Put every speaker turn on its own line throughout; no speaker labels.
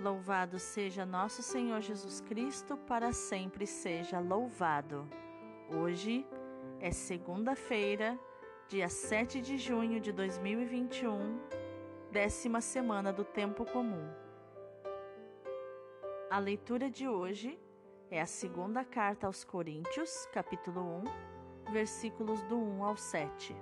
Louvado seja nosso Senhor Jesus Cristo, para sempre seja louvado. Hoje é segunda-feira, dia 7 de junho de 2021, décima semana do Tempo Comum. A leitura de hoje é a segunda carta aos Coríntios, capítulo 1, versículos do 1 ao 7.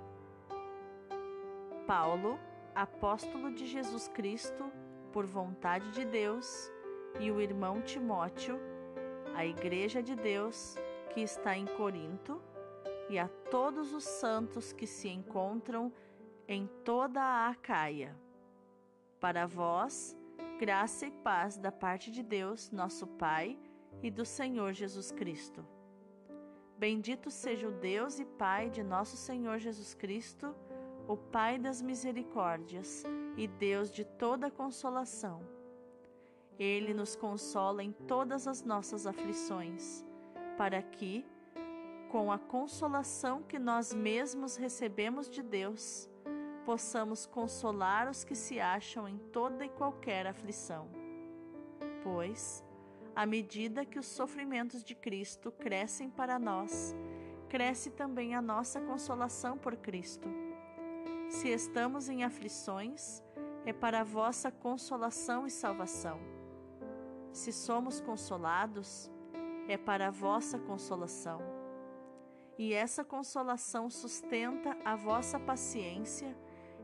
Paulo, apóstolo de Jesus Cristo, por vontade de Deus, e o irmão Timóteo, a Igreja de Deus que está em Corinto, e a todos os santos que se encontram em toda a Acaia. Para vós, graça e paz da parte de Deus, nosso Pai, e do Senhor Jesus Cristo. Bendito seja o Deus e Pai de nosso Senhor Jesus Cristo, o Pai das misericórdias e Deus de toda consolação. Ele nos consola em todas as nossas aflições, para que, com a consolação que nós mesmos recebemos de Deus, possamos consolar os que se acham em toda e qualquer aflição. Pois, à medida que os sofrimentos de Cristo crescem para nós, cresce também a nossa consolação por Cristo. Se estamos em aflições, é para a vossa consolação e salvação. Se somos consolados, é para a vossa consolação. E essa consolação sustenta a vossa paciência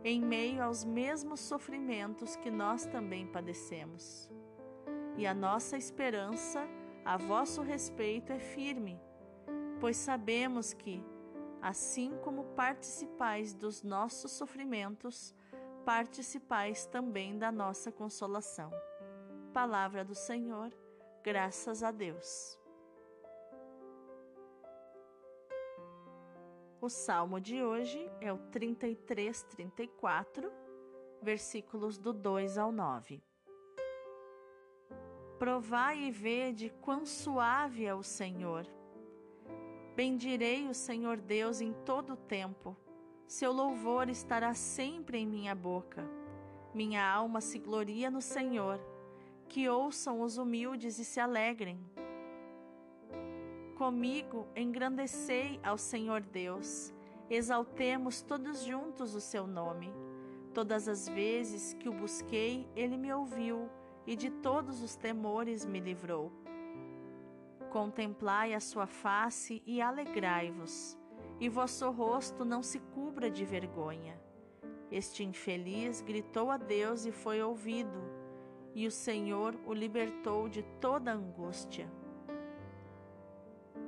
em meio aos mesmos sofrimentos que nós também padecemos. E a nossa esperança a vosso respeito é firme, pois sabemos que, assim como participais dos nossos sofrimentos, participais também da nossa consolação. Palavra do Senhor, graças a Deus. O salmo de hoje é o 33, 34, versículos do 2 ao 9. Provai e vede quão suave é o Senhor. Bendirei o Senhor Deus em todo o tempo seu louvor estará sempre em minha boca. Minha alma se gloria no Senhor. Que ouçam os humildes e se alegrem. Comigo engrandecei ao Senhor Deus. Exaltemos todos juntos o seu nome. Todas as vezes que o busquei, ele me ouviu e de todos os temores me livrou. Contemplai a sua face e alegrai-vos e vosso rosto não se cubra de vergonha. Este infeliz gritou a Deus e foi ouvido, e o Senhor o libertou de toda angústia.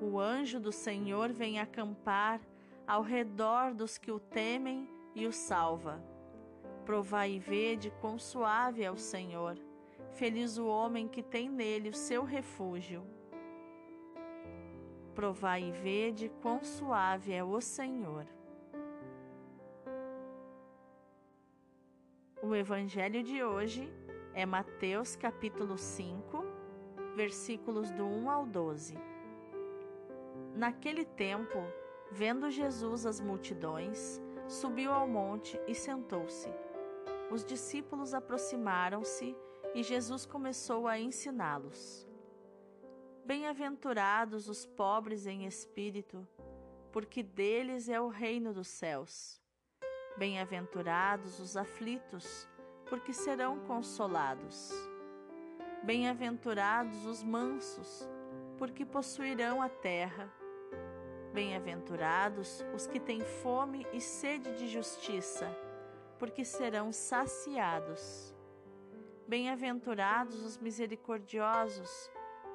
O anjo do Senhor vem acampar ao redor dos que o temem e o salva. Provai e vede quão suave é o Senhor. Feliz o homem que tem nele o seu refúgio. Provai e vede quão suave é o Senhor. O evangelho de hoje é Mateus capítulo 5, versículos do 1 ao 12. Naquele tempo, vendo Jesus as multidões, subiu ao monte e sentou-se. Os discípulos aproximaram-se e Jesus começou a ensiná-los. Bem-aventurados os pobres em espírito, porque deles é o reino dos céus. Bem-aventurados os aflitos, porque serão consolados. Bem-aventurados os mansos, porque possuirão a terra. Bem-aventurados os que têm fome e sede de justiça, porque serão saciados. Bem-aventurados os misericordiosos,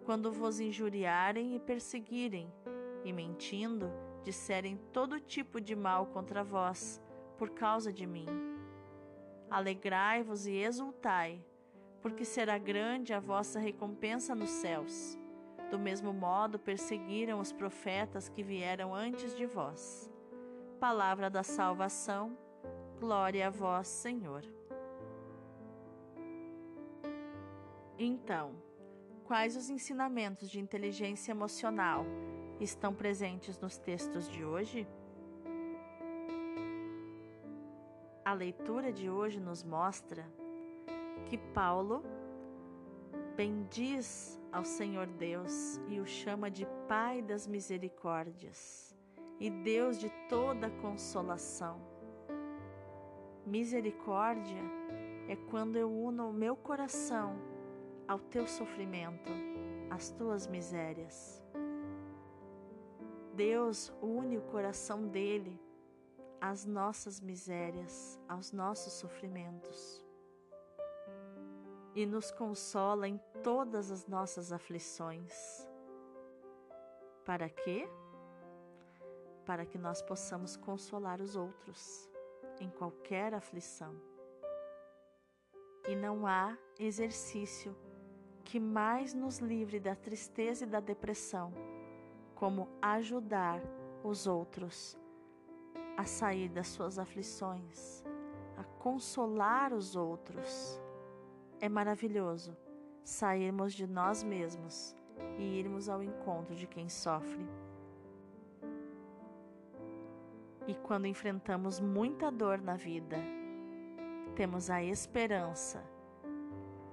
quando vos injuriarem e perseguirem, e mentindo, disserem todo tipo de mal contra vós, por causa de mim. Alegrai-vos e exultai, porque será grande a vossa recompensa nos céus, Do mesmo modo, perseguiram os profetas que vieram antes de vós. Palavra da salvação, glória a vós, Senhor. Então, quais os ensinamentos de inteligência emocional estão presentes nos textos de hoje? A leitura de hoje nos mostra que Paulo bendiz ao Senhor Deus e o chama de Pai das misericórdias e Deus de toda consolação. Misericórdia é quando eu uno o meu coração ao teu sofrimento, às tuas misérias. Deus une o coração dele às nossas misérias, aos nossos sofrimentos e nos consola em todas as nossas aflições. Para quê? Para que nós possamos consolar os outros em qualquer aflição. E não há exercício que mais nos livre da tristeza e da depressão, como ajudar os outros a sair das suas aflições, a consolar os outros é maravilhoso sairmos de nós mesmos e irmos ao encontro de quem sofre. E quando enfrentamos muita dor na vida, temos a esperança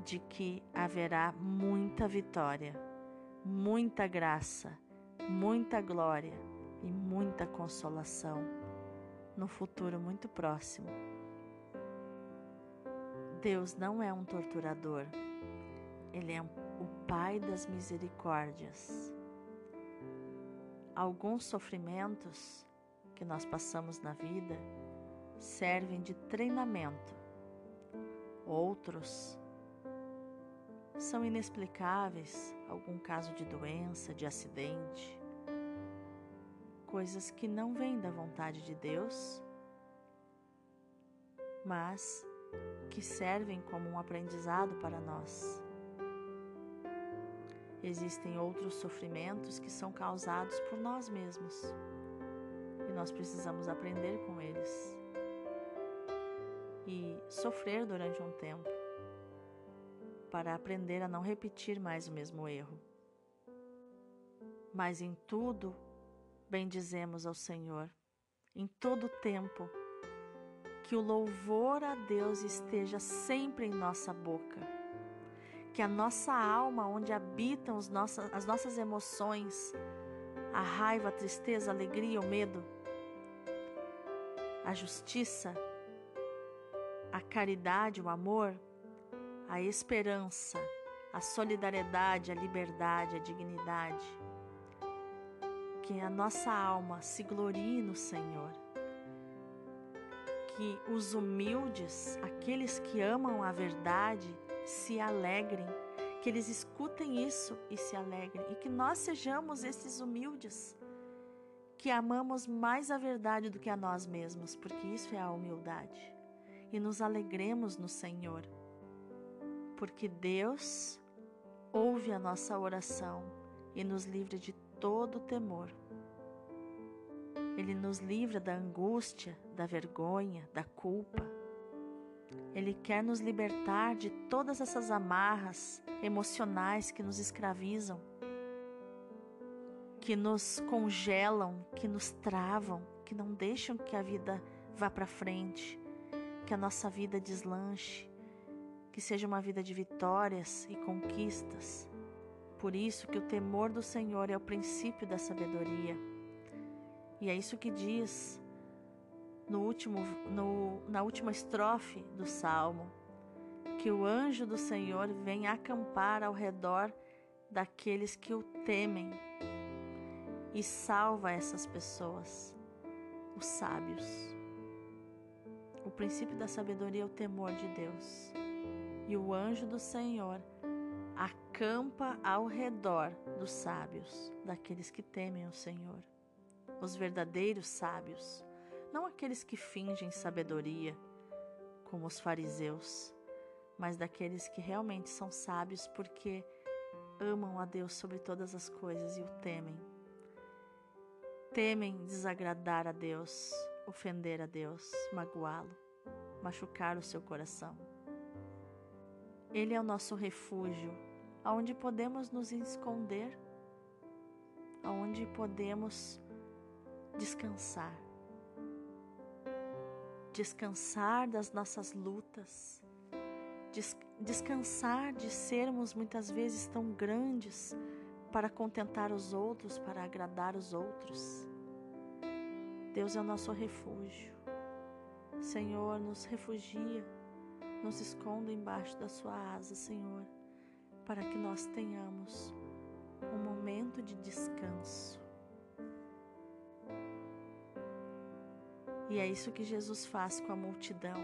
de que haverá muita vitória, muita graça, muita glória e muita consolação no futuro muito próximo. Deus não é um torturador, Ele é o Pai das misericórdias. Alguns sofrimentos que nós passamos na vida servem de treinamento, outros são inexplicáveis algum caso de doença, de acidente, coisas que não vêm da vontade de Deus, mas que servem como um aprendizado para nós. Existem outros sofrimentos que são causados por nós mesmos e nós precisamos aprender com eles. E sofrer durante um tempo para aprender a não repetir mais o mesmo erro. Mas em tudo bendizemos ao Senhor, em todo tempo que o louvor a Deus esteja sempre em nossa boca. Que a nossa alma, onde habitam as nossas emoções, a raiva, a tristeza, a alegria, o medo, a justiça, a caridade, o amor, a esperança, a solidariedade, a liberdade, a dignidade. Que a nossa alma se glorie no Senhor. Que os humildes, aqueles que amam a verdade, se alegrem, que eles escutem isso e se alegrem, e que nós sejamos esses humildes, que amamos mais a verdade do que a nós mesmos, porque isso é a humildade, e nos alegremos no Senhor, porque Deus ouve a nossa oração e nos livra de todo temor. Ele nos livra da angústia, da vergonha, da culpa. Ele quer nos libertar de todas essas amarras emocionais que nos escravizam, que nos congelam, que nos travam, que não deixam que a vida vá para frente, que a nossa vida deslanche, que seja uma vida de vitórias e conquistas. Por isso que o temor do Senhor é o princípio da sabedoria. E é isso que diz no último, no, na última estrofe do salmo, que o anjo do Senhor vem acampar ao redor daqueles que o temem e salva essas pessoas, os sábios. O princípio da sabedoria é o temor de Deus. E o anjo do Senhor acampa ao redor dos sábios, daqueles que temem o Senhor os verdadeiros sábios, não aqueles que fingem sabedoria, como os fariseus, mas daqueles que realmente são sábios porque amam a Deus sobre todas as coisas e o temem. Temem desagradar a Deus, ofender a Deus, magoá-lo, machucar o seu coração. Ele é o nosso refúgio, aonde podemos nos esconder, aonde podemos descansar. Descansar das nossas lutas, descansar de sermos muitas vezes tão grandes para contentar os outros, para agradar os outros. Deus é o nosso refúgio. Senhor, nos refugia, nos esconda embaixo da sua asa, Senhor, para que nós tenhamos um momento de descanso. E é isso que Jesus faz com a multidão.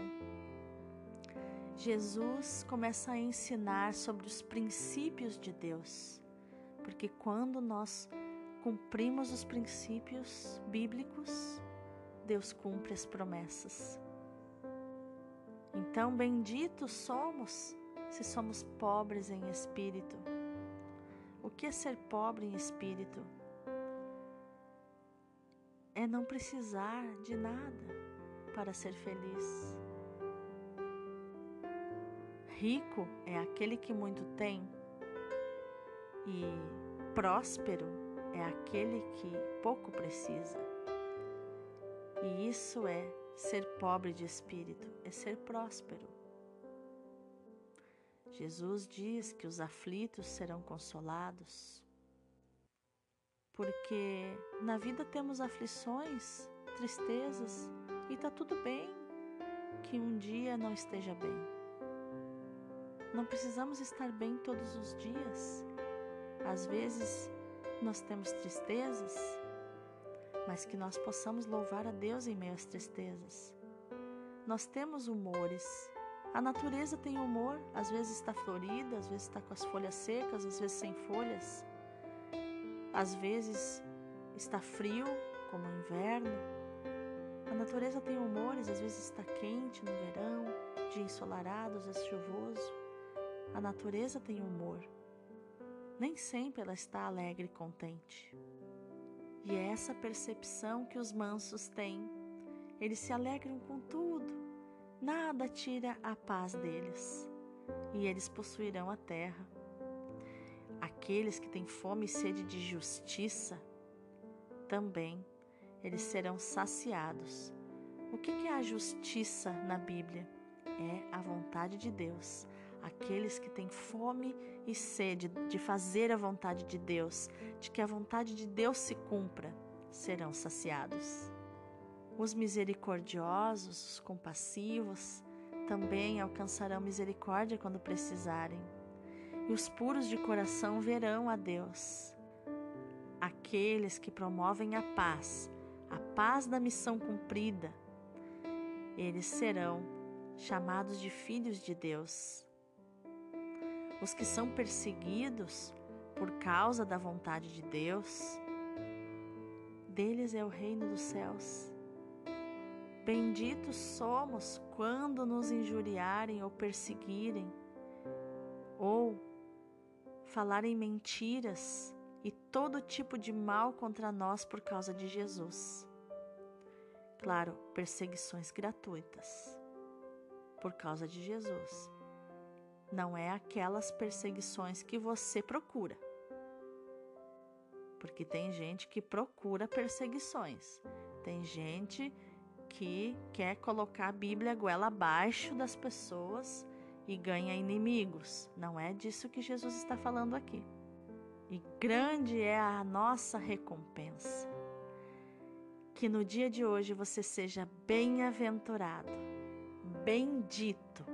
Jesus começa a ensinar sobre os princípios de Deus, porque quando nós cumprimos os princípios bíblicos, Deus cumpre as promessas. Então, benditos somos se somos pobres em espírito. O que é ser pobre em espírito? É não precisar de nada para ser feliz. Rico é aquele que muito tem, e próspero é aquele que pouco precisa. E isso é ser pobre de espírito, é ser próspero. Jesus diz que os aflitos serão consolados, porque na vida temos aflições, tristezas, e está tudo bem que um dia não esteja bem. Não precisamos estar bem todos os dias. Às vezes nós temos tristezas, mas que nós possamos louvar a Deus em meio às tristezas. Nós temos humores. A natureza tem humor, às vezes está florida, às vezes está com as folhas secas, às vezes sem folhas. Às vezes está frio, como o inverno. A natureza tem humores, às vezes está quente no verão, dia ensolarado, às vezes chuvoso. A natureza tem humor. Nem sempre ela está alegre e contente. E é essa percepção que os mansos têm. Eles se alegram com tudo, nada tira a paz deles, e eles possuirão a terra. Aqueles que têm fome e sede de justiça, também eles serão saciados. O que é a justiça na Bíblia? É a vontade de Deus, aqueles que têm fome e sede de fazer a vontade de Deus, de que a vontade de Deus se cumpra, serão saciados. Os misericordiosos, os compassivos, também alcançarão misericórdia quando precisarem. E os puros de coração verão a Deus. Aqueles que promovem a paz, a paz da missão cumprida, eles serão chamados de filhos de Deus os que são perseguidos por causa da vontade de Deus, deles é o reino dos céus. Benditos somos quando nos injuriarem ou perseguirem, ou falarem mentiras e todo tipo de mal contra nós por causa de Jesus. Claro, perseguições gratuitas por causa de Jesus não é aquelas perseguições que você procura. Porque tem gente que procura perseguições, tem gente que quer colocar a Bíblia goela abaixo das pessoas e ganha inimigos. Não é disso que Jesus está falando aqui. E grande é a nossa recompensa. Que no dia de hoje você seja bem-aventurado, bendito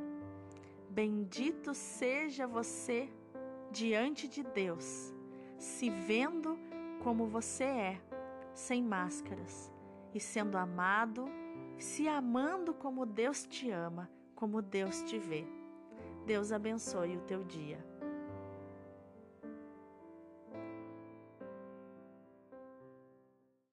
Bendito seja você diante de Deus, se vendo como você é, sem máscaras, e sendo amado, se amando como Deus te ama, como Deus te vê. Deus abençoe o teu dia.